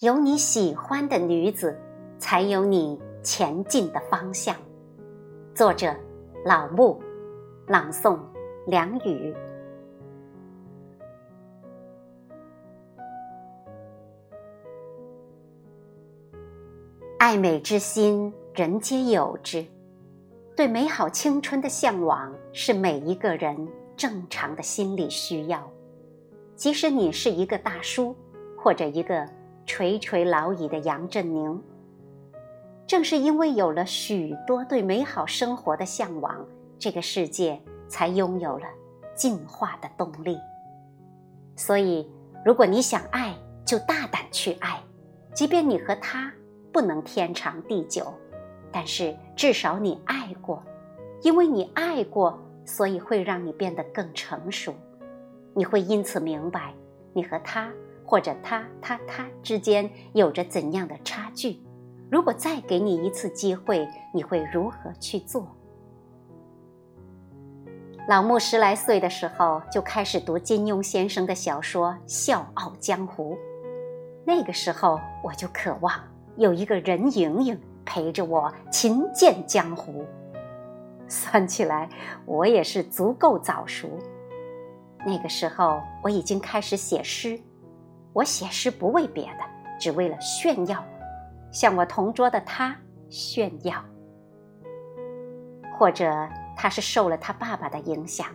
有你喜欢的女子，才有你前进的方向。作者：老木，朗诵：梁雨。爱美之心，人皆有之。对美好青春的向往，是每一个人正常的心理需要。即使你是一个大叔，或者一个……垂垂老矣的杨振宁，正是因为有了许多对美好生活的向往，这个世界才拥有了进化的动力。所以，如果你想爱，就大胆去爱，即便你和他不能天长地久，但是至少你爱过，因为你爱过，所以会让你变得更成熟。你会因此明白，你和他。或者他他他之间有着怎样的差距？如果再给你一次机会，你会如何去做？老穆十来岁的时候就开始读金庸先生的小说《笑傲江湖》，那个时候我就渴望有一个任盈盈陪着我勤剑江湖。算起来，我也是足够早熟。那个时候我已经开始写诗。我写诗不为别的，只为了炫耀，向我同桌的他炫耀。或者他是受了他爸爸的影响，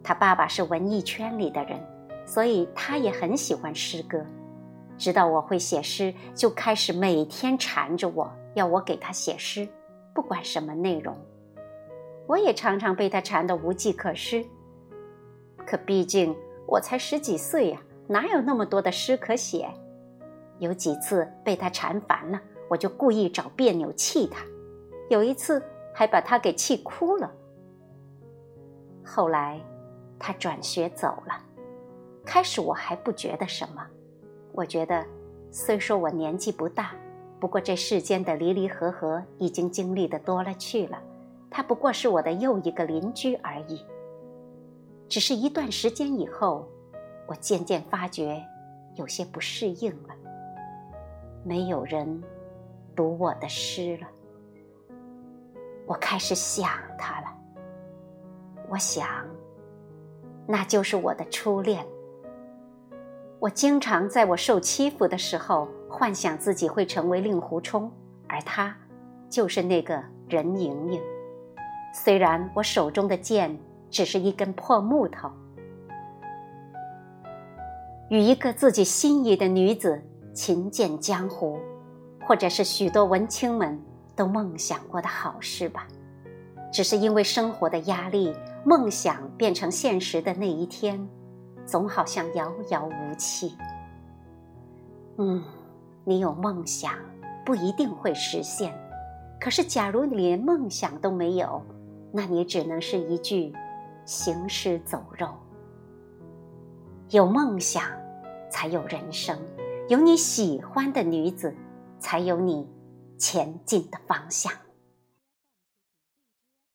他爸爸是文艺圈里的人，所以他也很喜欢诗歌。知道我会写诗，就开始每天缠着我要我给他写诗，不管什么内容。我也常常被他缠得无计可施。可毕竟我才十几岁呀。哪有那么多的诗可写？有几次被他缠烦了，我就故意找别扭气他。有一次还把他给气哭了。后来他转学走了，开始我还不觉得什么。我觉得，虽说我年纪不大，不过这世间的离离合合已经经历的多了去了。他不过是我的又一个邻居而已。只是一段时间以后。我渐渐发觉有些不适应了，没有人读我的诗了。我开始想他了，我想，那就是我的初恋。我经常在我受欺负的时候，幻想自己会成为令狐冲，而他就是那个任盈盈。虽然我手中的剑只是一根破木头。与一个自己心仪的女子勤剑江湖，或者是许多文青们都梦想过的好事吧。只是因为生活的压力，梦想变成现实的那一天，总好像遥遥无期。嗯，你有梦想不一定会实现，可是假如你连梦想都没有，那你只能是一具行尸走肉。有梦想。才有人生，有你喜欢的女子，才有你前进的方向。